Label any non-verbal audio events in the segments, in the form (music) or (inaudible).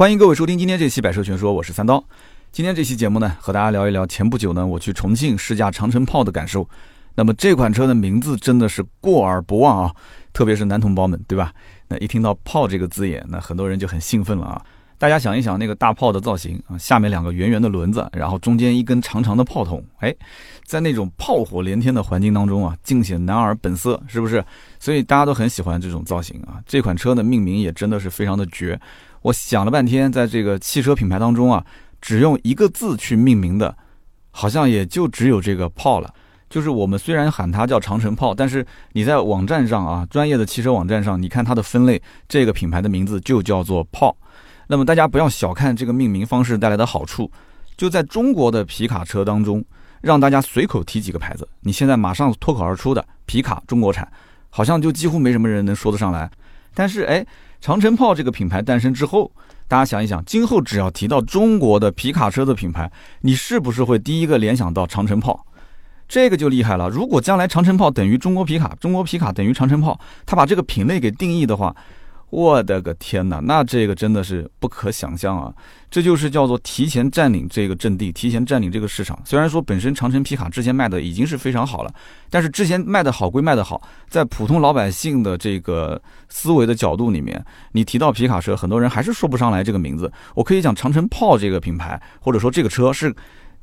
欢迎各位收听今天这期《百车全说》，我是三刀。今天这期节目呢，和大家聊一聊前不久呢我去重庆试驾长城炮的感受。那么这款车的名字真的是过耳不忘啊，特别是男同胞们，对吧？那一听到“炮”这个字眼，那很多人就很兴奋了啊。大家想一想，那个大炮的造型啊，下面两个圆圆的轮子，然后中间一根长长的炮筒，哎，在那种炮火连天的环境当中啊，尽显男儿本色，是不是？所以大家都很喜欢这种造型啊。这款车的命名也真的是非常的绝。我想了半天，在这个汽车品牌当中啊，只用一个字去命名的，好像也就只有这个炮了。就是我们虽然喊它叫长城炮，但是你在网站上啊，专业的汽车网站上，你看它的分类，这个品牌的名字就叫做炮。那么大家不要小看这个命名方式带来的好处，就在中国的皮卡车当中，让大家随口提几个牌子，你现在马上脱口而出的皮卡中国产，好像就几乎没什么人能说得上来。但是哎，长城炮这个品牌诞生之后，大家想一想，今后只要提到中国的皮卡车的品牌，你是不是会第一个联想到长城炮？这个就厉害了。如果将来长城炮等于中国皮卡，中国皮卡等于长城炮，他把这个品类给定义的话。我的个天哪，那这个真的是不可想象啊！这就是叫做提前占领这个阵地，提前占领这个市场。虽然说本身长城皮卡之前卖的已经是非常好了，但是之前卖的好归卖的好，在普通老百姓的这个思维的角度里面，你提到皮卡车，很多人还是说不上来这个名字。我可以讲长城炮这个品牌，或者说这个车是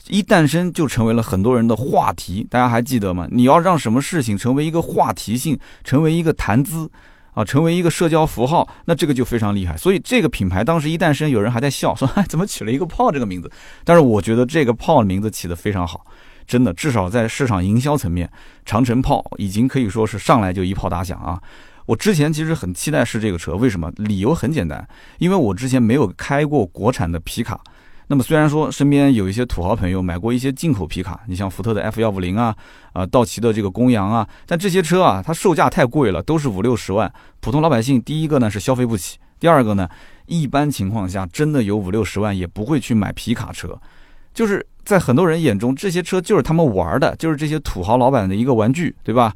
一诞生就成为了很多人的话题。大家还记得吗？你要让什么事情成为一个话题性，成为一个谈资。啊，成为一个社交符号，那这个就非常厉害。所以这个品牌当时一诞生，有人还在笑，说哎，怎么起了一个炮这个名字？但是我觉得这个炮的名字起得非常好，真的，至少在市场营销层面，长城炮已经可以说是上来就一炮打响啊。我之前其实很期待试这个车，为什么？理由很简单，因为我之前没有开过国产的皮卡。那么虽然说身边有一些土豪朋友买过一些进口皮卡，你像福特的 F 幺五零啊，啊，道奇的这个公羊啊，但这些车啊，它售价太贵了，都是五六十万，普通老百姓第一个呢是消费不起，第二个呢，一般情况下真的有五六十万也不会去买皮卡车，就是在很多人眼中，这些车就是他们玩的，就是这些土豪老板的一个玩具，对吧？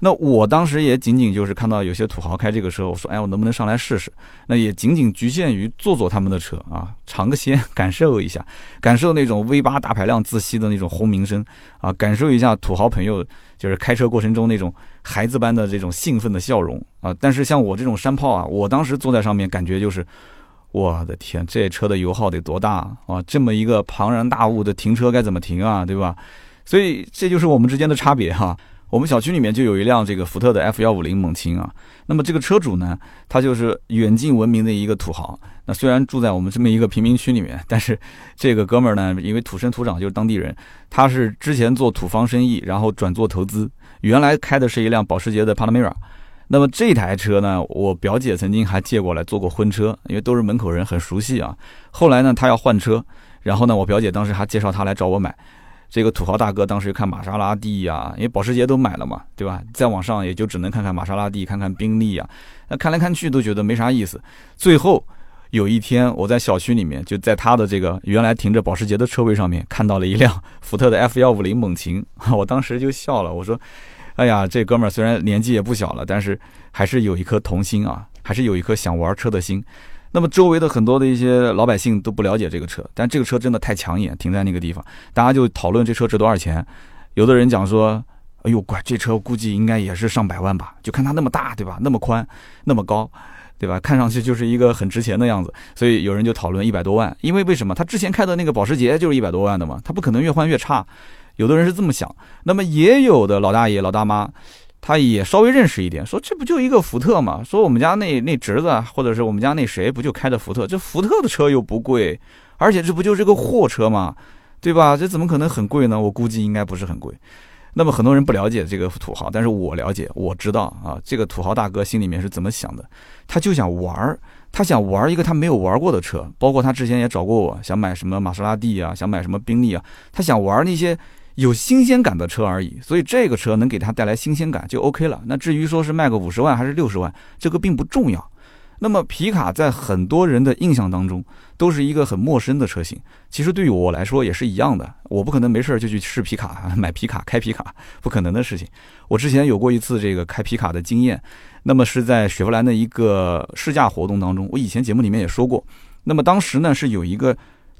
那我当时也仅仅就是看到有些土豪开这个车，我说，哎，我能不能上来试试？那也仅仅局限于坐坐他们的车啊，尝个鲜，感受一下，感受那种 V 八大排量自吸的那种轰鸣声啊，感受一下土豪朋友就是开车过程中那种孩子般的这种兴奋的笑容啊。但是像我这种山炮啊，我当时坐在上面，感觉就是，我的天，这车的油耗得多大啊？这么一个庞然大物的停车该怎么停啊？对吧？所以这就是我们之间的差别哈。我们小区里面就有一辆这个福特的 F 幺五零猛禽啊，那么这个车主呢，他就是远近闻名的一个土豪。那虽然住在我们这么一个贫民区里面，但是这个哥们儿呢，因为土生土长就是当地人，他是之前做土方生意，然后转做投资，原来开的是一辆保时捷的 Panamera。那么这台车呢，我表姐曾经还借过来做过婚车，因为都是门口人，很熟悉啊。后来呢，他要换车，然后呢，我表姐当时还介绍他来找我买。这个土豪大哥当时看玛莎拉蒂呀，因为保时捷都买了嘛，对吧？在网上也就只能看看玛莎拉蒂，看看宾利啊，那看来看去都觉得没啥意思。最后有一天，我在小区里面，就在他的这个原来停着保时捷的车位上面，看到了一辆福特的 F 幺五零猛禽，(laughs) 我当时就笑了，我说：“哎呀，这哥们儿虽然年纪也不小了，但是还是有一颗童心啊，还是有一颗想玩车的心。”那么周围的很多的一些老百姓都不了解这个车，但这个车真的太抢眼，停在那个地方，大家就讨论这车值多少钱。有的人讲说，哎呦，乖，这车估计应该也是上百万吧？就看它那么大，对吧？那么宽，那么高，对吧？看上去就是一个很值钱的样子。所以有人就讨论一百多万，因为为什么？他之前开的那个保时捷就是一百多万的嘛，他不可能越换越差。有的人是这么想，那么也有的老大爷老大妈。他也稍微认识一点，说这不就一个福特嘛？说我们家那那侄子或者是我们家那谁不就开的福特？这福特的车又不贵，而且这不就是个货车嘛，对吧？这怎么可能很贵呢？我估计应该不是很贵。那么很多人不了解这个土豪，但是我了解，我知道啊，这个土豪大哥心里面是怎么想的？他就想玩儿，他想玩一个他没有玩过的车，包括他之前也找过我，想买什么玛莎拉蒂啊，想买什么宾利啊，他想玩那些。有新鲜感的车而已，所以这个车能给他带来新鲜感就 OK 了。那至于说是卖个五十万还是六十万，这个并不重要。那么皮卡在很多人的印象当中都是一个很陌生的车型，其实对于我来说也是一样的。我不可能没事就去试皮卡、买皮卡、开皮卡，不可能的事情。我之前有过一次这个开皮卡的经验，那么是在雪佛兰的一个试驾活动当中。我以前节目里面也说过，那么当时呢是有一个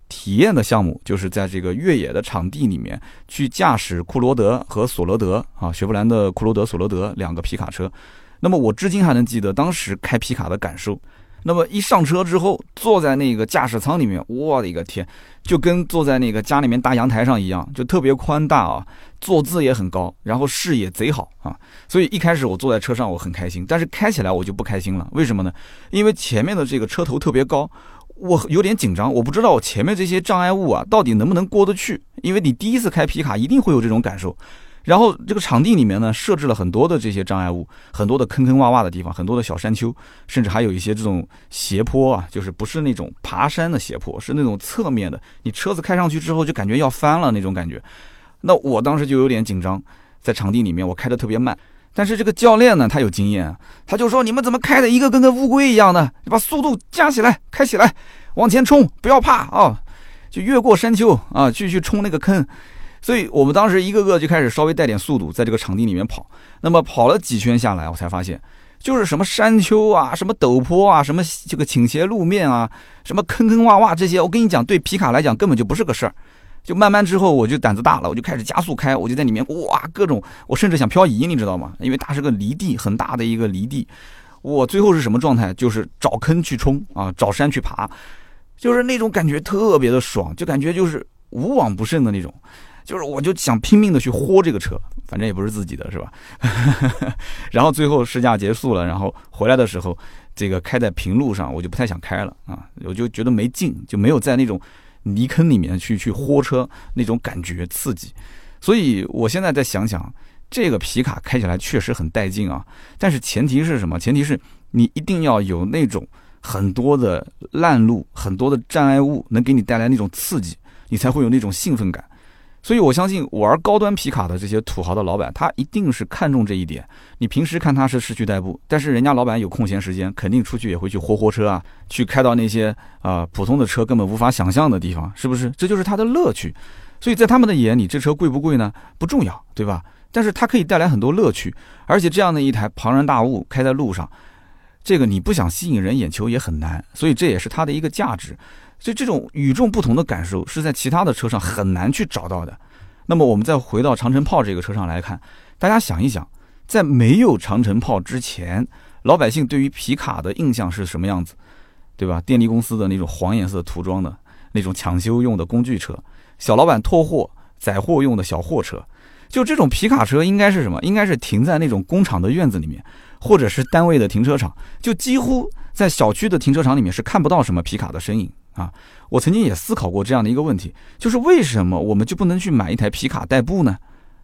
体验的项目，就是在这个越野的场地里面去驾驶库罗德和索罗德啊，雪佛兰的库罗德、索罗德两个皮卡车。那么我至今还能记得当时开皮卡的感受。那么一上车之后，坐在那个驾驶舱里面，我的一个天，就跟坐在那个家里面大阳台上一样，就特别宽大啊，坐姿也很高，然后视野贼好啊。所以一开始我坐在车上我很开心，但是开起来我就不开心了。为什么呢？因为前面的这个车头特别高，我有点紧张，我不知道我前面这些障碍物啊到底能不能过得去。因为你第一次开皮卡一定会有这种感受。然后这个场地里面呢，设置了很多的这些障碍物，很多的坑坑洼洼的地方，很多的小山丘，甚至还有一些这种斜坡啊，就是不是那种爬山的斜坡，是那种侧面的。你车子开上去之后，就感觉要翻了那种感觉。那我当时就有点紧张，在场地里面我开的特别慢，但是这个教练呢，他有经验，他就说：“你们怎么开的一个跟个乌龟一样的？你把速度加起来，开起来，往前冲，不要怕啊，就越过山丘啊，去去冲那个坑。”所以我们当时一个个就开始稍微带点速度，在这个场地里面跑。那么跑了几圈下来，我才发现，就是什么山丘啊，什么陡坡啊，什么这个倾斜路面啊，什么坑坑洼洼这些，我跟你讲，对皮卡来讲根本就不是个事儿。就慢慢之后，我就胆子大了，我就开始加速开，我就在里面哇，各种，我甚至想漂移，你知道吗？因为它是个离地，很大的一个离地。我最后是什么状态？就是找坑去冲啊，找山去爬，就是那种感觉特别的爽，就感觉就是无往不胜的那种。就是我就想拼命的去豁这个车，反正也不是自己的，是吧？(laughs) 然后最后试驾结束了，然后回来的时候，这个开在平路上，我就不太想开了啊，我就觉得没劲，就没有在那种泥坑里面去去豁车那种感觉刺激。所以我现在再想想，这个皮卡开起来确实很带劲啊，但是前提是什么？前提是你一定要有那种很多的烂路、很多的障碍物，能给你带来那种刺激，你才会有那种兴奋感。所以，我相信玩高端皮卡的这些土豪的老板，他一定是看重这一点。你平时看他是市区代步，但是人家老板有空闲时间，肯定出去也会去豁豁车啊，去开到那些啊普通的车根本无法想象的地方，是不是？这就是他的乐趣。所以在他们的眼里，这车贵不贵呢？不重要，对吧？但是它可以带来很多乐趣，而且这样的一台庞然大物开在路上，这个你不想吸引人眼球也很难。所以这也是它的一个价值。所以这种与众不同的感受是在其他的车上很难去找到的。那么我们再回到长城炮这个车上来看，大家想一想，在没有长城炮之前，老百姓对于皮卡的印象是什么样子，对吧？电力公司的那种黄颜色涂装的那种抢修用的工具车，小老板拖货载货用的小货车，就这种皮卡车应该是什么？应该是停在那种工厂的院子里面，或者是单位的停车场，就几乎在小区的停车场里面是看不到什么皮卡的身影。啊，我曾经也思考过这样的一个问题，就是为什么我们就不能去买一台皮卡代步呢？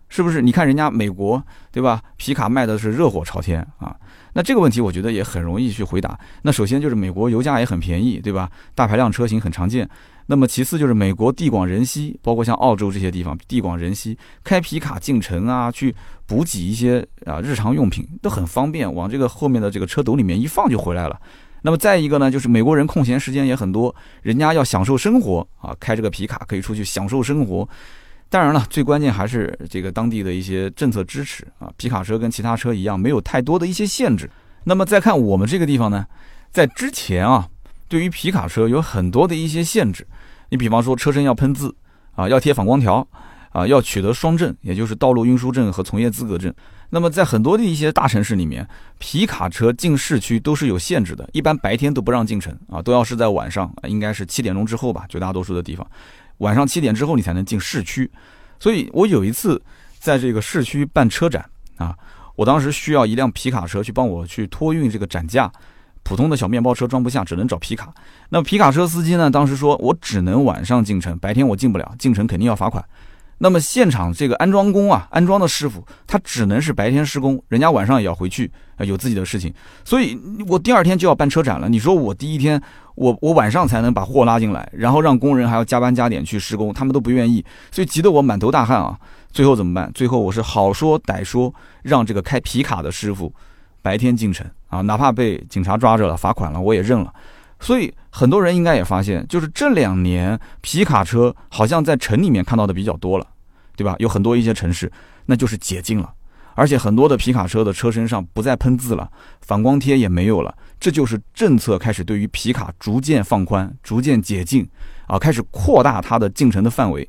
是不是？你看人家美国，对吧？皮卡卖的是热火朝天啊。那这个问题我觉得也很容易去回答。那首先就是美国油价也很便宜，对吧？大排量车型很常见。那么其次就是美国地广人稀，包括像澳洲这些地方地广人稀，开皮卡进城啊，去补给一些啊日常用品都很方便，往这个后面的这个车斗里面一放就回来了。那么再一个呢，就是美国人空闲时间也很多，人家要享受生活啊，开这个皮卡可以出去享受生活。当然了，最关键还是这个当地的一些政策支持啊。皮卡车跟其他车一样，没有太多的一些限制。那么再看我们这个地方呢，在之前啊，对于皮卡车有很多的一些限制。你比方说，车身要喷字啊，要贴反光条啊，要取得双证，也就是道路运输证和从业资格证。那么在很多的一些大城市里面，皮卡车进市区都是有限制的，一般白天都不让进城啊，都要是在晚上，应该是七点钟之后吧，绝大多数的地方，晚上七点之后你才能进市区。所以我有一次在这个市区办车展啊，我当时需要一辆皮卡车去帮我去托运这个展架，普通的小面包车装不下，只能找皮卡。那皮卡车司机呢，当时说我只能晚上进城，白天我进不了，进城肯定要罚款。那么现场这个安装工啊，安装的师傅他只能是白天施工，人家晚上也要回去啊，有自己的事情，所以我第二天就要办车展了。你说我第一天我我晚上才能把货拉进来，然后让工人还要加班加点去施工，他们都不愿意，所以急得我满头大汗啊。最后怎么办？最后我是好说歹说，让这个开皮卡的师傅白天进城啊，哪怕被警察抓着了罚款了，我也认了。所以很多人应该也发现，就是这两年皮卡车好像在城里面看到的比较多了，对吧？有很多一些城市，那就是解禁了，而且很多的皮卡车的车身上不再喷字了，反光贴也没有了，这就是政策开始对于皮卡逐渐放宽、逐渐解禁啊，开始扩大它的进城的范围。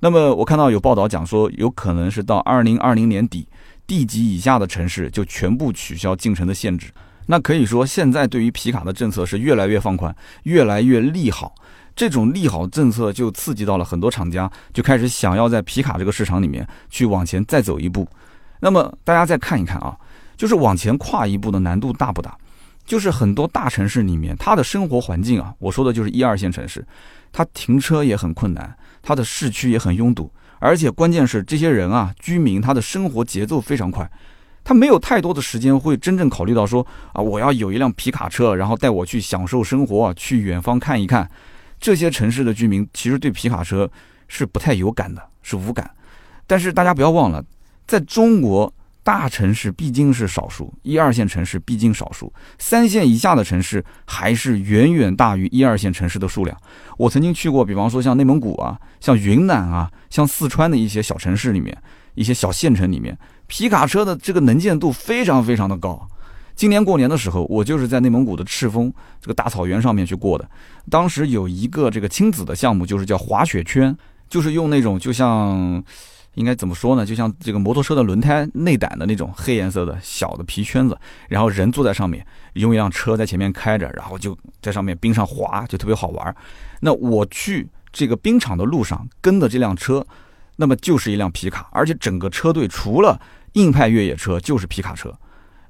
那么我看到有报道讲说，有可能是到二零二零年底地级以下的城市就全部取消进城的限制。那可以说，现在对于皮卡的政策是越来越放宽，越来越利好。这种利好政策就刺激到了很多厂家，就开始想要在皮卡这个市场里面去往前再走一步。那么大家再看一看啊，就是往前跨一步的难度大不大？就是很多大城市里面，它的生活环境啊，我说的就是一二线城市，它停车也很困难，它的市区也很拥堵，而且关键是这些人啊，居民他的生活节奏非常快。他没有太多的时间会真正考虑到说啊，我要有一辆皮卡车，然后带我去享受生活，去远方看一看。这些城市的居民其实对皮卡车是不太有感的，是无感。但是大家不要忘了，在中国大城市毕竟是少数，一二线城市毕竟少数，三线以下的城市还是远远大于一二线城市的数量。我曾经去过，比方说像内蒙古啊，像云南啊，像四川的一些小城市里面，一些小县城里面。皮卡车的这个能见度非常非常的高。今年过年的时候，我就是在内蒙古的赤峰这个大草原上面去过的。当时有一个这个亲子的项目，就是叫滑雪圈，就是用那种就像应该怎么说呢，就像这个摩托车的轮胎内胆的那种黑颜色的小的皮圈子，然后人坐在上面，用一辆车在前面开着，然后就在上面冰上滑，就特别好玩。那我去这个冰场的路上跟的这辆车，那么就是一辆皮卡，而且整个车队除了硬派越野车就是皮卡车，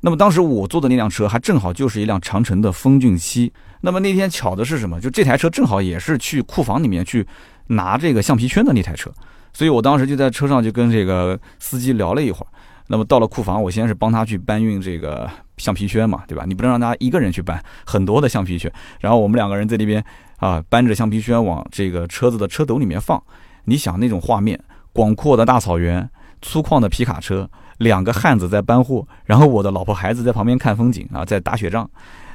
那么当时我坐的那辆车还正好就是一辆长城的风骏七。那么那天巧的是什么？就这台车正好也是去库房里面去拿这个橡皮圈的那台车，所以我当时就在车上就跟这个司机聊了一会儿。那么到了库房，我先是帮他去搬运这个橡皮圈嘛，对吧？你不能让他一个人去搬很多的橡皮圈，然后我们两个人在那边啊搬着橡皮圈往这个车子的车斗里面放。你想那种画面，广阔的大草原，粗犷的皮卡车。两个汉子在搬货，然后我的老婆孩子在旁边看风景啊，在打雪仗，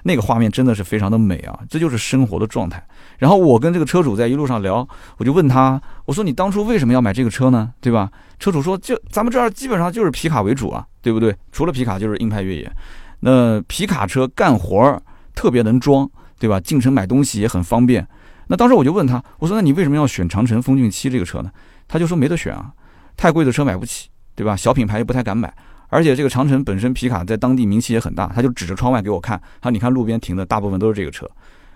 那个画面真的是非常的美啊，这就是生活的状态。然后我跟这个车主在一路上聊，我就问他，我说你当初为什么要买这个车呢？对吧？车主说，就咱们这儿基本上就是皮卡为主啊，对不对？除了皮卡就是硬派越野。那皮卡车干活儿特别能装，对吧？进城买东西也很方便。那当时我就问他，我说那你为什么要选长城风骏七这个车呢？他就说没得选啊，太贵的车买不起。对吧？小品牌又不太敢买，而且这个长城本身皮卡在当地名气也很大，他就指着窗外给我看，他说：“你看路边停的大部分都是这个车，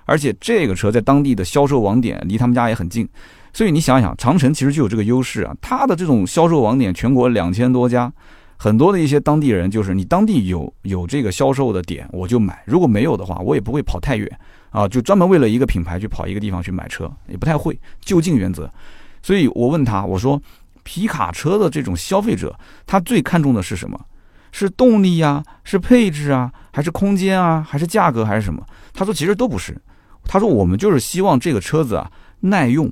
而且这个车在当地的销售网点离他们家也很近，所以你想想，长城其实就有这个优势啊，它的这种销售网点全国两千多家，很多的一些当地人就是你当地有有这个销售的点我就买，如果没有的话，我也不会跑太远啊，就专门为了一个品牌去跑一个地方去买车，也不太会就近原则，所以我问他，我说。皮卡车的这种消费者，他最看重的是什么？是动力呀，是配置啊，还是空间啊，还是价格，还是什么？他说其实都不是。他说我们就是希望这个车子啊耐用，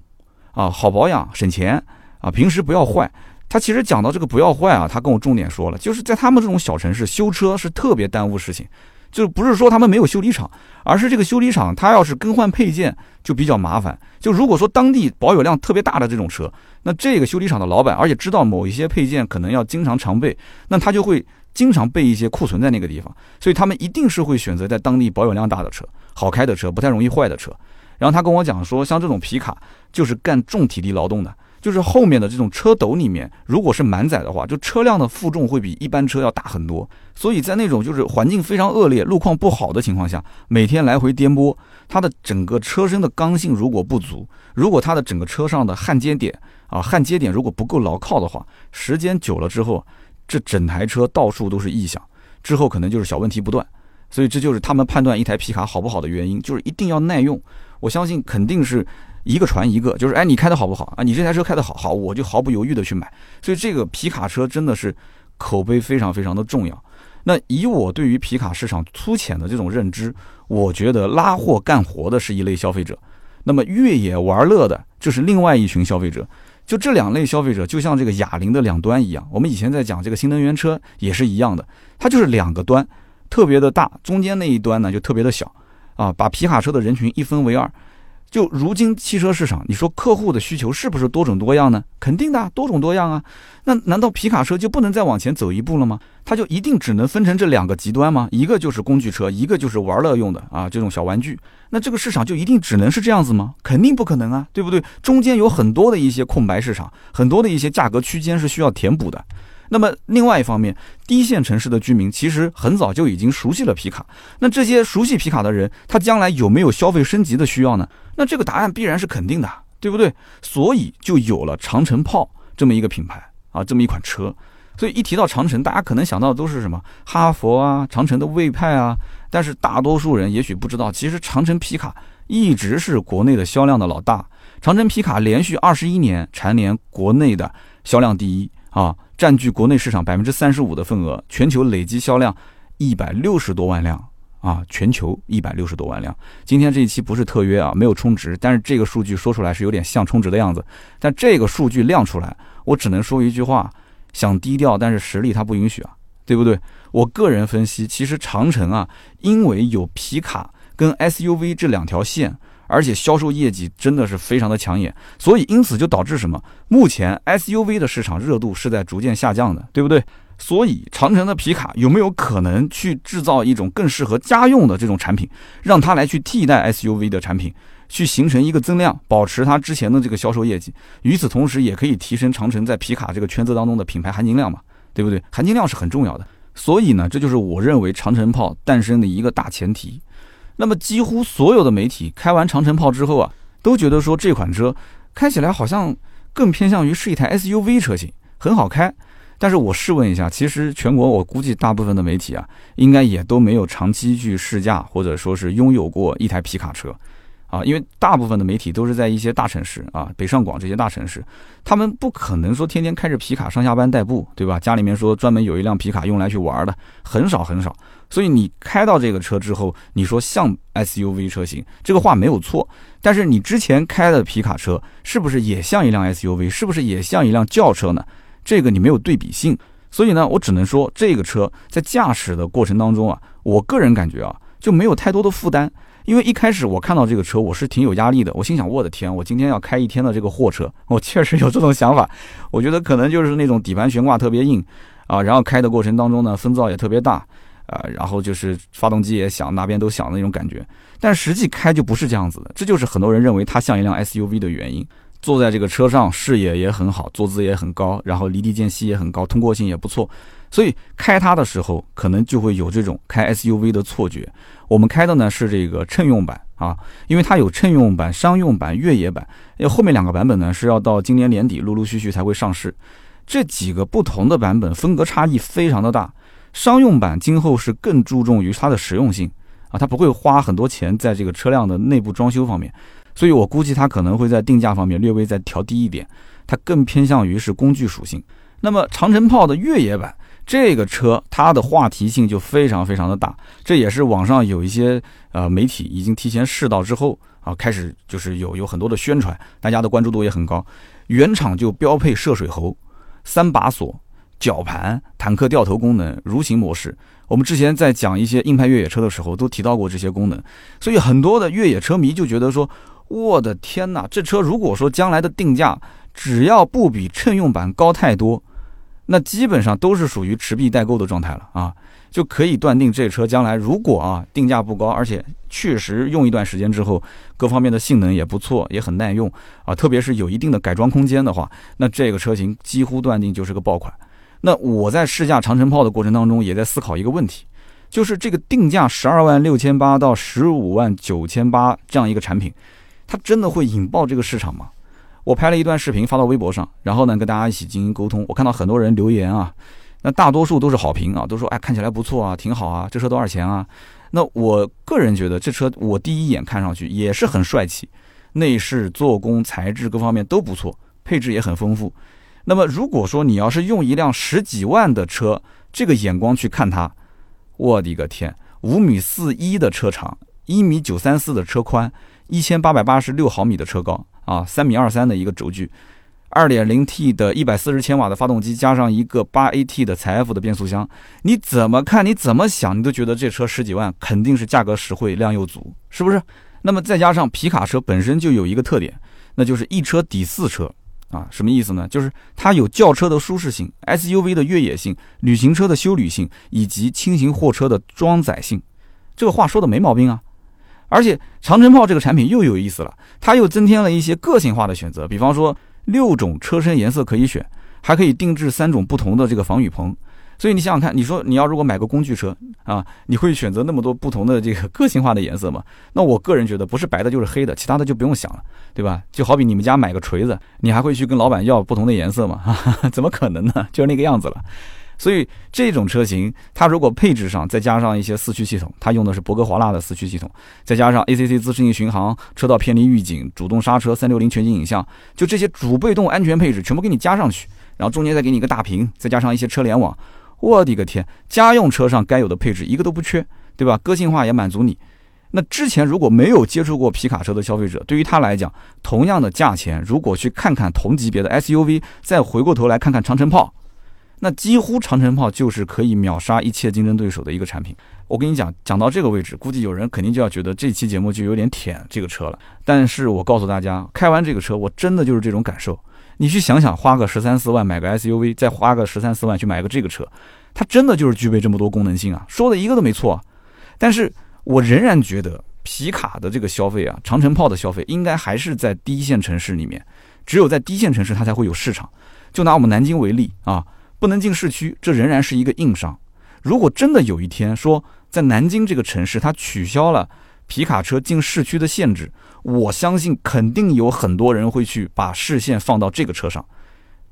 啊好保养，省钱啊，平时不要坏。他其实讲到这个不要坏啊，他跟我重点说了，就是在他们这种小城市修车是特别耽误事情。就不是说他们没有修理厂，而是这个修理厂他要是更换配件就比较麻烦。就如果说当地保有量特别大的这种车，那这个修理厂的老板，而且知道某一些配件可能要经常常备，那他就会经常备一些库存在那个地方。所以他们一定是会选择在当地保有量大的车、好开的车、不太容易坏的车。然后他跟我讲说，像这种皮卡就是干重体力劳动的。就是后面的这种车斗里面，如果是满载的话，就车辆的负重会比一般车要大很多。所以在那种就是环境非常恶劣、路况不好的情况下，每天来回颠簸，它的整个车身的刚性如果不足，如果它的整个车上的焊接点啊焊接点如果不够牢靠的话，时间久了之后，这整台车到处都是异响，之后可能就是小问题不断。所以这就是他们判断一台皮卡好不好的原因，就是一定要耐用。我相信肯定是。一个传一个，就是哎，你开的好不好啊？你这台车开的好，好，我就毫不犹豫的去买。所以这个皮卡车真的是口碑非常非常的重要。那以我对于皮卡市场粗浅的这种认知，我觉得拉货干活的是一类消费者，那么越野玩乐的就是另外一群消费者。就这两类消费者，就像这个哑铃的两端一样。我们以前在讲这个新能源车也是一样的，它就是两个端，特别的大，中间那一端呢就特别的小啊，把皮卡车的人群一分为二。就如今汽车市场，你说客户的需求是不是多种多样呢？肯定的，多种多样啊。那难道皮卡车就不能再往前走一步了吗？它就一定只能分成这两个极端吗？一个就是工具车，一个就是玩乐用的啊，这种小玩具。那这个市场就一定只能是这样子吗？肯定不可能啊，对不对？中间有很多的一些空白市场，很多的一些价格区间是需要填补的。那么另外一方面，低线城市的居民其实很早就已经熟悉了皮卡。那这些熟悉皮卡的人，他将来有没有消费升级的需要呢？那这个答案必然是肯定的，对不对？所以就有了长城炮这么一个品牌啊，这么一款车。所以一提到长城，大家可能想到的都是什么哈佛啊、长城的魏派啊。但是大多数人也许不知道，其实长城皮卡一直是国内的销量的老大。长城皮卡连续二十一年蝉联国内的销量第一啊。占据国内市场百分之三十五的份额，全球累计销量一百六十多万辆啊！全球一百六十多万辆。今天这一期不是特约啊，没有充值，但是这个数据说出来是有点像充值的样子。但这个数据亮出来，我只能说一句话：想低调，但是实力它不允许啊，对不对？我个人分析，其实长城啊，因为有皮卡跟 SUV 这两条线。而且销售业绩真的是非常的抢眼，所以因此就导致什么？目前 SUV 的市场热度是在逐渐下降的，对不对？所以长城的皮卡有没有可能去制造一种更适合家用的这种产品，让它来去替代 SUV 的产品，去形成一个增量，保持它之前的这个销售业绩？与此同时，也可以提升长城在皮卡这个圈子当中的品牌含金量嘛，对不对？含金量是很重要的。所以呢，这就是我认为长城炮诞生的一个大前提。那么几乎所有的媒体开完长城炮之后啊，都觉得说这款车开起来好像更偏向于是一台 SUV 车型，很好开。但是我试问一下，其实全国我估计大部分的媒体啊，应该也都没有长期去试驾或者说是拥有过一台皮卡车。啊，因为大部分的媒体都是在一些大城市啊，北上广这些大城市，他们不可能说天天开着皮卡上下班代步，对吧？家里面说专门有一辆皮卡用来去玩的，很少很少。所以你开到这个车之后，你说像 SUV 车型，这个话没有错。但是你之前开的皮卡车是不是也像一辆 SUV？是不是也像一辆轿车呢？这个你没有对比性。所以呢，我只能说这个车在驾驶的过程当中啊，我个人感觉啊，就没有太多的负担。因为一开始我看到这个车，我是挺有压力的。我心想，我的天，我今天要开一天的这个货车，(laughs) 我确实有这种想法。我觉得可能就是那种底盘悬挂特别硬啊，然后开的过程当中呢，风噪也特别大啊，然后就是发动机也响，哪边都响的那种感觉。但实际开就不是这样子的，这就是很多人认为它像一辆 SUV 的原因。坐在这个车上，视野也很好，坐姿也很高，然后离地间隙也很高，通过性也不错。所以开它的时候，可能就会有这种开 SUV 的错觉。我们开的呢是这个乘用版啊，因为它有乘用版、商用版、越野版，后面两个版本呢是要到今年年底陆陆续续才会上市。这几个不同的版本风格差异非常的大。商用版今后是更注重于它的实用性啊，它不会花很多钱在这个车辆的内部装修方面，所以我估计它可能会在定价方面略微再调低一点，它更偏向于是工具属性。那么长城炮的越野版。这个车它的话题性就非常非常的大，这也是网上有一些呃媒体已经提前试到之后啊，开始就是有有很多的宣传，大家的关注度也很高。原厂就标配涉水喉、三把锁、绞盘、坦克掉头功能、蠕行模式。我们之前在讲一些硬派越野车的时候都提到过这些功能，所以很多的越野车迷就觉得说，我的天哪，这车如果说将来的定价只要不比乘用版高太多。那基本上都是属于持币待购的状态了啊，就可以断定这车将来如果啊定价不高，而且确实用一段时间之后，各方面的性能也不错，也很耐用啊，特别是有一定的改装空间的话，那这个车型几乎断定就是个爆款。那我在试驾长城炮的过程当中，也在思考一个问题，就是这个定价十二万六千八到十五万九千八这样一个产品，它真的会引爆这个市场吗？我拍了一段视频发到微博上，然后呢跟大家一起进行沟通。我看到很多人留言啊，那大多数都是好评啊，都说哎看起来不错啊，挺好啊，这车多少钱啊？那我个人觉得这车我第一眼看上去也是很帅气，内饰、做工、材质各方面都不错，配置也很丰富。那么如果说你要是用一辆十几万的车这个眼光去看它，我的个天，五米四一的车长，一米九三四的车宽，一千八百八十六毫米的车高。啊，三米二三的一个轴距，二点零 T 的一百四十千瓦的发动机，加上一个八 AT 的采 F 的变速箱，你怎么看？你怎么想？你都觉得这车十几万肯定是价格实惠，量又足，是不是？那么再加上皮卡车本身就有一个特点，那就是一车抵四车啊，什么意思呢？就是它有轿车的舒适性、SUV 的越野性、旅行车的休旅性以及轻型货车的装载性。这个话说的没毛病啊。而且长城炮这个产品又有意思了，它又增添了一些个性化的选择，比方说六种车身颜色可以选，还可以定制三种不同的这个防雨棚。所以你想想看，你说你要如果买个工具车啊，你会选择那么多不同的这个个性化的颜色吗？那我个人觉得不是白的就是黑的，其他的就不用想了，对吧？就好比你们家买个锤子，(laughs) 你还会去跟老板要不同的颜色吗？(laughs) 怎么可能呢？就是那个样子了。所以这种车型，它如果配置上再加上一些四驱系统，它用的是博格华纳的四驱系统，再加上 ACC 自适应巡航、车道偏离预警、主动刹车、三六零全景影像，就这些主被动安全配置全部给你加上去，然后中间再给你一个大屏，再加上一些车联网。我的个天，家用车上该有的配置一个都不缺，对吧？个性化也满足你。那之前如果没有接触过皮卡车的消费者，对于他来讲，同样的价钱，如果去看看同级别的 SUV，再回过头来看看长城炮，那几乎长城炮就是可以秒杀一切竞争对手的一个产品。我跟你讲，讲到这个位置，估计有人肯定就要觉得这期节目就有点舔这个车了。但是我告诉大家，开完这个车，我真的就是这种感受。你去想想，花个十三四万买个 SUV，再花个十三四万去买个这个车，它真的就是具备这么多功能性啊！说的一个都没错。但是我仍然觉得皮卡的这个消费啊，长城炮的消费应该还是在第一线城市里面，只有在低线城市它才会有市场。就拿我们南京为例啊，不能进市区，这仍然是一个硬伤。如果真的有一天说在南京这个城市它取消了皮卡车进市区的限制，我相信肯定有很多人会去把视线放到这个车上，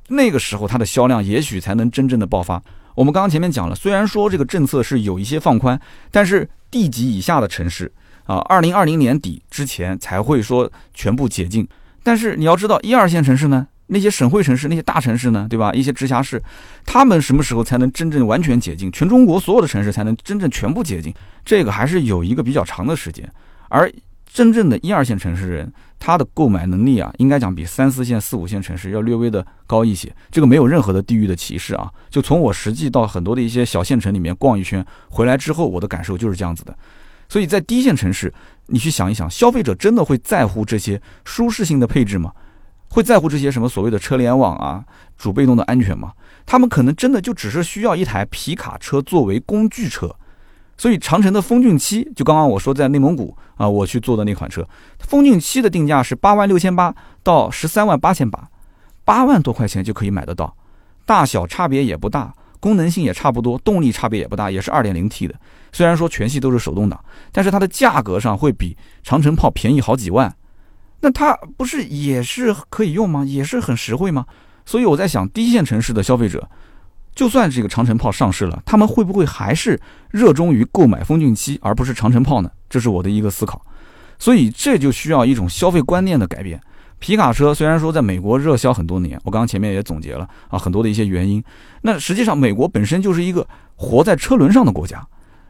那个时候它的销量也许才能真正的爆发。我们刚刚前面讲了，虽然说这个政策是有一些放宽，但是地级以下的城市啊，二零二零年底之前才会说全部解禁。但是你要知道，一二线城市呢，那些省会城市、那些大城市呢，对吧？一些直辖市，他们什么时候才能真正完全解禁？全中国所有的城市才能真正全部解禁？这个还是有一个比较长的时间，而。真正的一二线城市人，他的购买能力啊，应该讲比三四线、四五线城市要略微的高一些。这个没有任何的地域的歧视啊。就从我实际到很多的一些小县城里面逛一圈回来之后，我的感受就是这样子的。所以在低线城市，你去想一想，消费者真的会在乎这些舒适性的配置吗？会在乎这些什么所谓的车联网啊、主被动的安全吗？他们可能真的就只是需要一台皮卡车作为工具车。所以长城的风骏七，就刚刚我说在内蒙古啊，我去坐的那款车，风骏七的定价是八万六千八到十三万八千八，八万多块钱就可以买得到，大小差别也不大，功能性也差不多，动力差别也不大，也是二点零 T 的。虽然说全系都是手动挡，但是它的价格上会比长城炮便宜好几万，那它不是也是可以用吗？也是很实惠吗？所以我在想，低线城市的消费者。就算这个长城炮上市了，他们会不会还是热衷于购买风骏七而不是长城炮呢？这是我的一个思考。所以这就需要一种消费观念的改变。皮卡车虽然说在美国热销很多年，我刚刚前面也总结了啊很多的一些原因。那实际上美国本身就是一个活在车轮上的国家，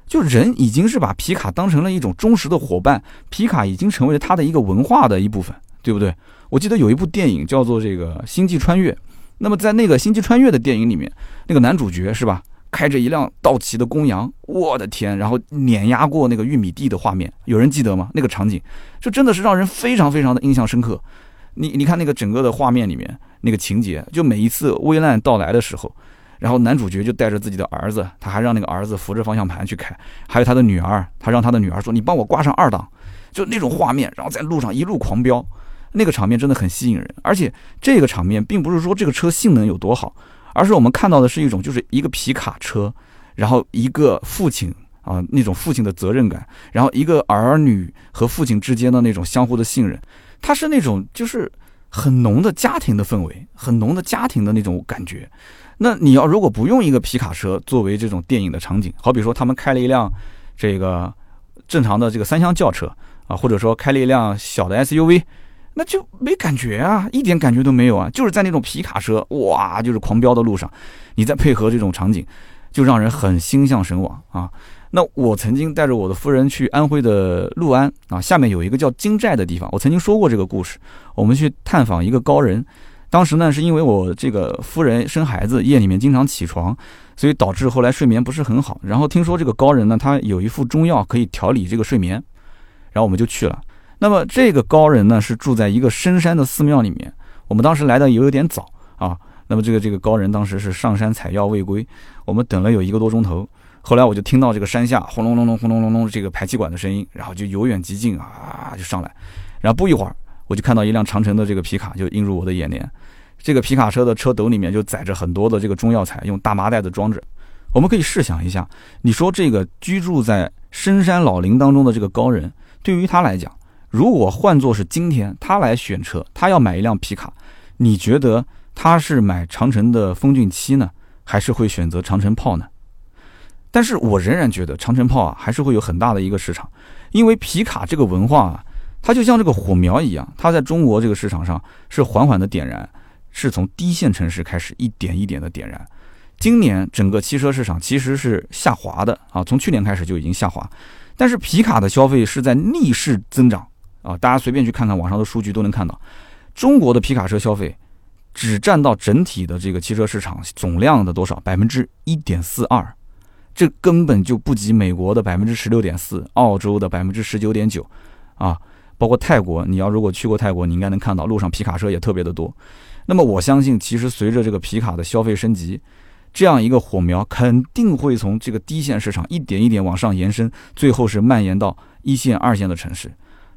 就人已经是把皮卡当成了一种忠实的伙伴，皮卡已经成为了他的一个文化的一部分，对不对？我记得有一部电影叫做这个《星际穿越》。那么在那个《星际穿越》的电影里面，那个男主角是吧，开着一辆道奇的公羊，我的天，然后碾压过那个玉米地的画面，有人记得吗？那个场景，就真的是让人非常非常的印象深刻。你你看那个整个的画面里面那个情节，就每一次危难到来的时候，然后男主角就带着自己的儿子，他还让那个儿子扶着方向盘去开，还有他的女儿，他让他的女儿说：“你帮我挂上二档。”就那种画面，然后在路上一路狂飙。那个场面真的很吸引人，而且这个场面并不是说这个车性能有多好，而是我们看到的是一种就是一个皮卡车，然后一个父亲啊那种父亲的责任感，然后一个儿女和父亲之间的那种相互的信任，它是那种就是很浓的家庭的氛围，很浓的家庭的那种感觉。那你要如果不用一个皮卡车作为这种电影的场景，好比说他们开了一辆这个正常的这个三厢轿车啊，或者说开了一辆小的 SUV。那就没感觉啊，一点感觉都没有啊，就是在那种皮卡车哇，就是狂飙的路上，你再配合这种场景，就让人很心向神往啊。那我曾经带着我的夫人去安徽的六安啊，下面有一个叫金寨的地方，我曾经说过这个故事。我们去探访一个高人，当时呢是因为我这个夫人生孩子，夜里面经常起床，所以导致后来睡眠不是很好。然后听说这个高人呢，他有一副中药可以调理这个睡眠，然后我们就去了。那么这个高人呢，是住在一个深山的寺庙里面。我们当时来的也有点早啊。那么这个这个高人当时是上山采药未归，我们等了有一个多钟头。后来我就听到这个山下轰隆隆隆轰隆隆隆这个排气管的声音，然后就由远及近啊就上来，然后不一会儿我就看到一辆长城的这个皮卡就映入我的眼帘。这个皮卡车的车斗里面就载着很多的这个中药材，用大麻袋子装着。我们可以试想一下，你说这个居住在深山老林当中的这个高人，对于他来讲，如果换作是今天他来选车，他要买一辆皮卡，你觉得他是买长城的风骏七呢，还是会选择长城炮呢？但是我仍然觉得长城炮啊，还是会有很大的一个市场，因为皮卡这个文化啊，它就像这个火苗一样，它在中国这个市场上是缓缓的点燃，是从低线城市开始一点一点的点燃。今年整个汽车市场其实是下滑的啊，从去年开始就已经下滑，但是皮卡的消费是在逆势增长啊，大家随便去看看网上的数据都能看到，中国的皮卡车消费只占到整体的这个汽车市场总量的多少？百分之一点四二。这根本就不及美国的百分之十六点四，澳洲的百分之十九点九，啊，包括泰国，你要如果去过泰国，你应该能看到路上皮卡车也特别的多。那么我相信，其实随着这个皮卡的消费升级，这样一个火苗肯定会从这个低线市场一点一点往上延伸，最后是蔓延到一线、二线的城市。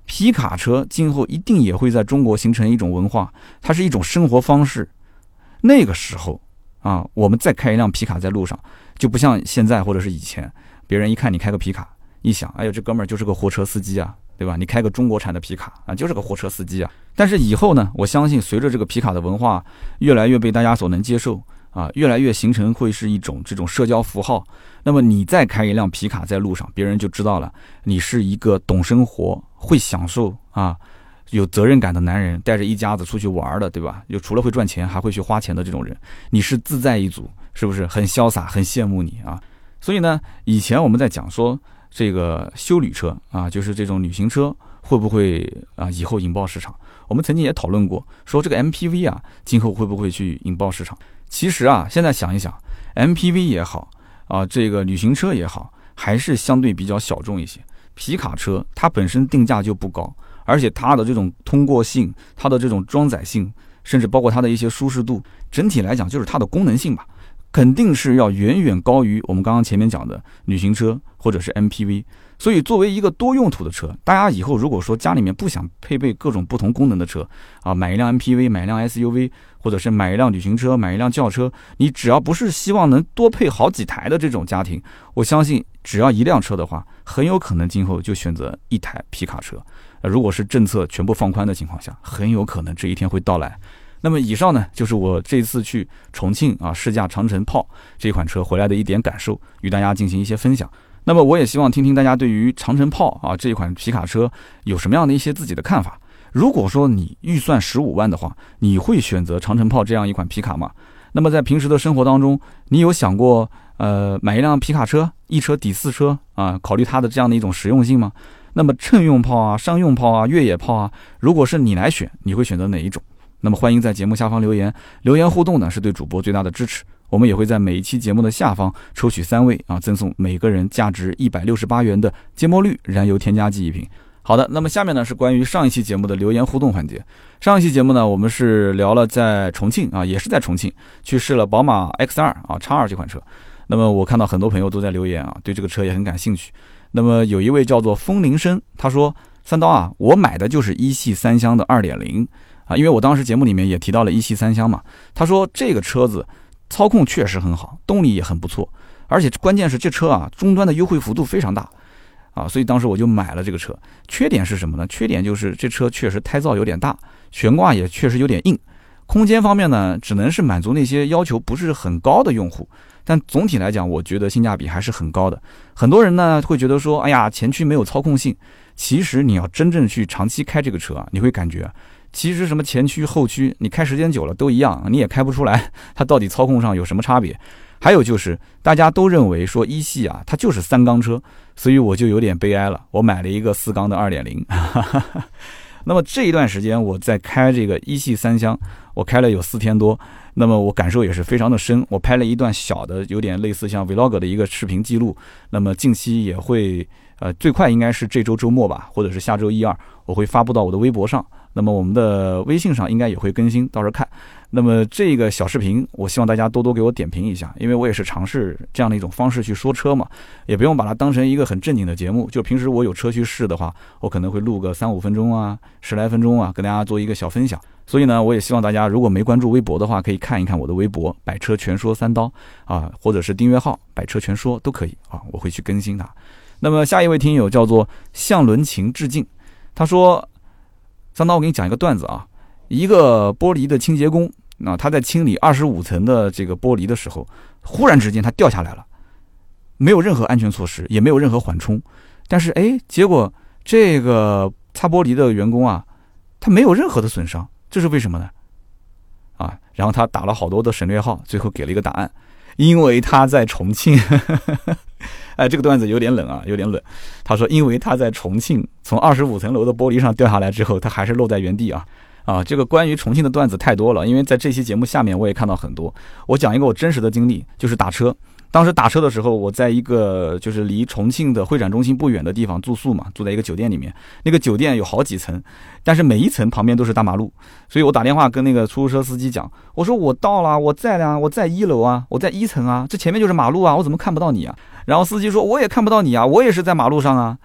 皮卡车今后一定也会在中国形成一种文化，它是一种生活方式。那个时候啊，我们再开一辆皮卡在路上。就不像现在或者是以前，别人一看你开个皮卡，一想，哎呦，这哥们儿就是个货车司机啊，对吧？你开个中国产的皮卡啊，就是个货车司机啊。但是以后呢，我相信随着这个皮卡的文化越来越被大家所能接受啊，越来越形成会是一种这种社交符号。那么你再开一辆皮卡在路上，别人就知道了，你是一个懂生活、会享受啊、有责任感的男人，带着一家子出去玩的，对吧？就除了会赚钱，还会去花钱的这种人，你是自在一族。是不是很潇洒，很羡慕你啊？所以呢，以前我们在讲说这个修旅车啊，就是这种旅行车会不会啊以后引爆市场？我们曾经也讨论过，说这个 MPV 啊，今后会不会去引爆市场？其实啊，现在想一想，MPV 也好啊，这个旅行车也好，还是相对比较小众一些。皮卡车它本身定价就不高，而且它的这种通过性、它的这种装载性，甚至包括它的一些舒适度，整体来讲就是它的功能性吧。肯定是要远远高于我们刚刚前面讲的旅行车或者是 MPV，所以作为一个多用途的车，大家以后如果说家里面不想配备各种不同功能的车啊，买一辆 MPV，买一辆 SUV，或者是买一辆旅行车，买一辆轿车，你只要不是希望能多配好几台的这种家庭，我相信只要一辆车的话，很有可能今后就选择一台皮卡车。如果是政策全部放宽的情况下，很有可能这一天会到来。那么以上呢，就是我这次去重庆啊试驾长城炮这款车回来的一点感受，与大家进行一些分享。那么我也希望听听大家对于长城炮啊这一款皮卡车有什么样的一些自己的看法。如果说你预算十五万的话，你会选择长城炮这样一款皮卡吗？那么在平时的生活当中，你有想过呃买一辆皮卡车，一车抵四车啊，考虑它的这样的一种实用性吗？那么乘用炮啊、商用炮啊、越野炮啊，如果是你来选，你会选择哪一种？那么欢迎在节目下方留言，留言互动呢是对主播最大的支持。我们也会在每一期节目的下方抽取三位啊，赠送每个人价值一百六十八元的芥末绿燃油添加剂一瓶。好的，那么下面呢是关于上一期节目的留言互动环节。上一期节目呢，我们是聊了在重庆啊，也是在重庆去试了宝马 X2 啊叉二这款车。那么我看到很多朋友都在留言啊，对这个车也很感兴趣。那么有一位叫做风铃声，他说：“三刀啊，我买的就是一系三厢的二点零。”啊，因为我当时节目里面也提到了一系三厢嘛，他说这个车子操控确实很好，动力也很不错，而且关键是这车啊终端的优惠幅度非常大，啊，所以当时我就买了这个车。缺点是什么呢？缺点就是这车确实胎噪有点大，悬挂也确实有点硬。空间方面呢，只能是满足那些要求不是很高的用户，但总体来讲，我觉得性价比还是很高的。很多人呢会觉得说，哎呀，前驱没有操控性。其实你要真正去长期开这个车啊，你会感觉。其实什么前驱后驱，你开时间久了都一样，你也开不出来 (laughs) 它到底操控上有什么差别。还有就是大家都认为说一系啊，它就是三缸车，所以我就有点悲哀了，我买了一个四缸的二点零。(laughs) 那么这一段时间我在开这个一系三厢，我开了有四天多，那么我感受也是非常的深。我拍了一段小的，有点类似像 vlog 的一个视频记录，那么近期也会。呃，最快应该是这周周末吧，或者是下周一二，我会发布到我的微博上。那么我们的微信上应该也会更新，到时候看。那么这个小视频，我希望大家多多给我点评一下，因为我也是尝试这样的一种方式去说车嘛，也不用把它当成一个很正经的节目。就平时我有车去试的话，我可能会录个三五分钟啊，十来分钟啊，跟大家做一个小分享。所以呢，我也希望大家如果没关注微博的话，可以看一看我的微博“百车全说三刀”啊，或者是订阅号“百车全说”都可以啊，我会去更新它。那么下一位听友叫做向伦琴致敬，他说：“三刀，我给你讲一个段子啊，一个玻璃的清洁工。”那他在清理二十五层的这个玻璃的时候，忽然之间他掉下来了，没有任何安全措施，也没有任何缓冲，但是哎，结果这个擦玻璃的员工啊，他没有任何的损伤，这是为什么呢？啊，然后他打了好多的省略号，最后给了一个答案，因为他在重庆。(laughs) 哎，这个段子有点冷啊，有点冷。他说，因为他在重庆，从二十五层楼的玻璃上掉下来之后，他还是落在原地啊。啊，这个关于重庆的段子太多了，因为在这期节目下面我也看到很多。我讲一个我真实的经历，就是打车。当时打车的时候，我在一个就是离重庆的会展中心不远的地方住宿嘛，住在一个酒店里面。那个酒店有好几层，但是每一层旁边都是大马路，所以我打电话跟那个出租车司机讲，我说我到了，我在呢，我在一楼啊，我在一层啊，这前面就是马路啊，我怎么看不到你啊？然后司机说我也看不到你啊，我也是在马路上啊。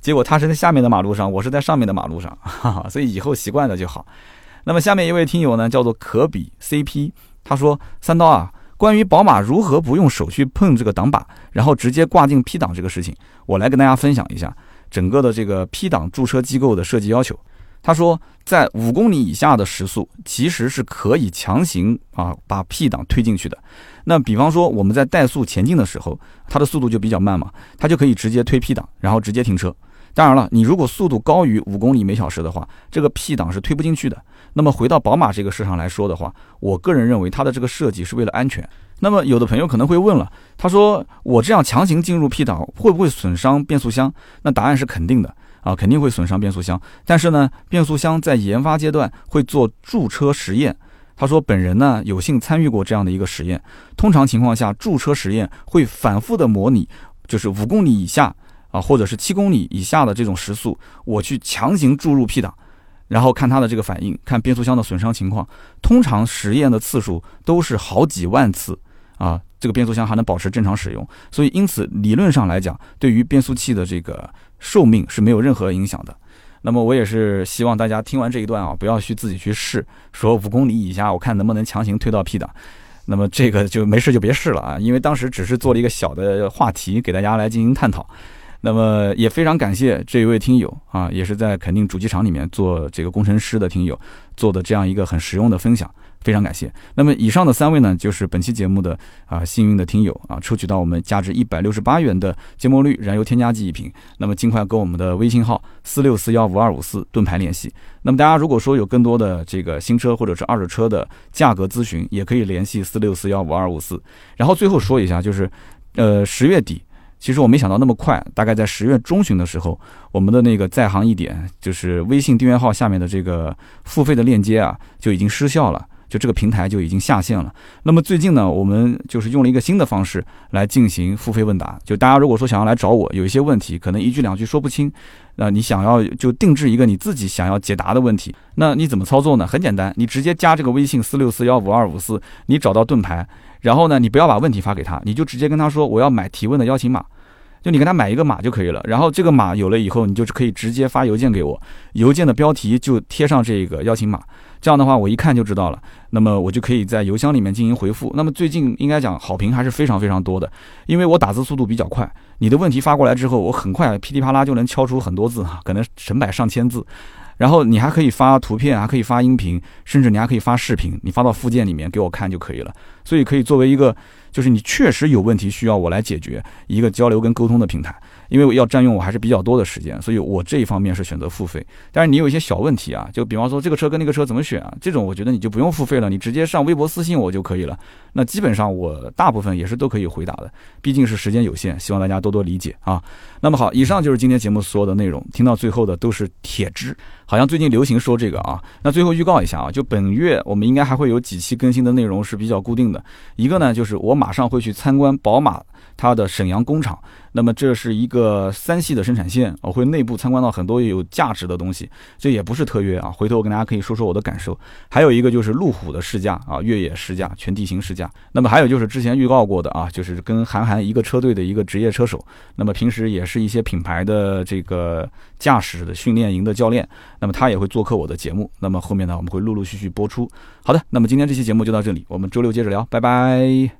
结果他是在下面的马路上，我是在上面的马路上，哈哈，所以以后习惯了就好。那么下面一位听友呢，叫做可比 CP，他说：“三刀啊，关于宝马如何不用手去碰这个挡把，然后直接挂进 P 档这个事情，我来跟大家分享一下整个的这个 P 档驻车机构的设计要求。他说，在五公里以下的时速，其实是可以强行啊把 P 档推进去的。那比方说我们在怠速前进的时候，它的速度就比较慢嘛，它就可以直接推 P 档，然后直接停车。当然了，你如果速度高于五公里每小时的话，这个 P 档是推不进去的。”那么回到宝马这个市场来说的话，我个人认为它的这个设计是为了安全。那么有的朋友可能会问了，他说我这样强行进入 P 档会不会损伤变速箱？那答案是肯定的啊，肯定会损伤变速箱。但是呢，变速箱在研发阶段会做驻车实验。他说本人呢有幸参与过这样的一个实验。通常情况下，驻车实验会反复的模拟，就是五公里以下啊，或者是七公里以下的这种时速，我去强行注入 P 档。然后看它的这个反应，看变速箱的损伤情况。通常实验的次数都是好几万次啊，这个变速箱还能保持正常使用。所以，因此理论上来讲，对于变速器的这个寿命是没有任何影响的。那么，我也是希望大家听完这一段啊，不要去自己去试，说五公里以下，我看能不能强行推到 P 档。那么这个就没事就别试了啊，因为当时只是做了一个小的话题，给大家来进行探讨。那么也非常感谢这一位听友啊，也是在肯定主机厂里面做这个工程师的听友做的这样一个很实用的分享，非常感谢。那么以上的三位呢，就是本期节目的啊幸运的听友啊，抽取到我们价值一百六十八元的芥末绿燃油添加剂一瓶。那么尽快跟我们的微信号四六四幺五二五四盾牌联系。那么大家如果说有更多的这个新车或者是二手车的价格咨询，也可以联系四六四幺五二五四。然后最后说一下，就是呃十月底。其实我没想到那么快，大概在十月中旬的时候，我们的那个在行一点，就是微信订阅号下面的这个付费的链接啊，就已经失效了，就这个平台就已经下线了。那么最近呢，我们就是用了一个新的方式来进行付费问答，就大家如果说想要来找我，有一些问题可能一句两句说不清，那你想要就定制一个你自己想要解答的问题，那你怎么操作呢？很简单，你直接加这个微信四六四幺五二五四，你找到盾牌。然后呢，你不要把问题发给他，你就直接跟他说我要买提问的邀请码，就你跟他买一个码就可以了。然后这个码有了以后，你就可以直接发邮件给我，邮件的标题就贴上这个邀请码，这样的话我一看就知道了。那么我就可以在邮箱里面进行回复。那么最近应该讲好评还是非常非常多的，因为我打字速度比较快，你的问题发过来之后，我很快噼里啪啦就能敲出很多字哈，可能成百上千字。然后你还可以发图片，还可以发音频，甚至你还可以发视频，你发到附件里面给我看就可以了。所以可以作为一个，就是你确实有问题需要我来解决一个交流跟沟通的平台。因为我要占用我还是比较多的时间，所以我这一方面是选择付费。但是你有一些小问题啊，就比方说这个车跟那个车怎么选啊，这种我觉得你就不用付费了，你直接上微博私信我就可以了。那基本上我大部分也是都可以回答的，毕竟是时间有限，希望大家多多理解啊。那么好，以上就是今天节目所有的内容，听到最后的都是铁汁。好像最近流行说这个啊。那最后预告一下啊，就本月我们应该还会有几期更新的内容是比较固定的。一个呢，就是我马上会去参观宝马它的沈阳工厂。那么这是一个三系的生产线，我会内部参观到很多有价值的东西，这也不是特约啊。回头我跟大家可以说说我的感受。还有一个就是路虎的试驾啊，越野试驾、全地形试驾。那么还有就是之前预告过的啊，就是跟韩寒一个车队的一个职业车手，那么平时也是一些品牌的这个驾驶的训练营的教练，那么他也会做客我的节目。那么后面呢，我们会陆陆续续播出。好的，那么今天这期节目就到这里，我们周六接着聊，拜拜。